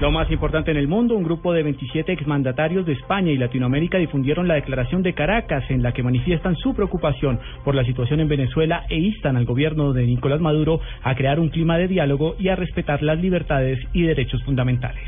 Lo más importante en el mundo, un grupo de 27 exmandatarios de España y Latinoamérica difundieron la declaración de Caracas en la que manifiestan su preocupación por la situación en Venezuela e instan al gobierno de Nicolás Maduro a crear un clima de diálogo y a respetar las libertades y derechos fundamentales.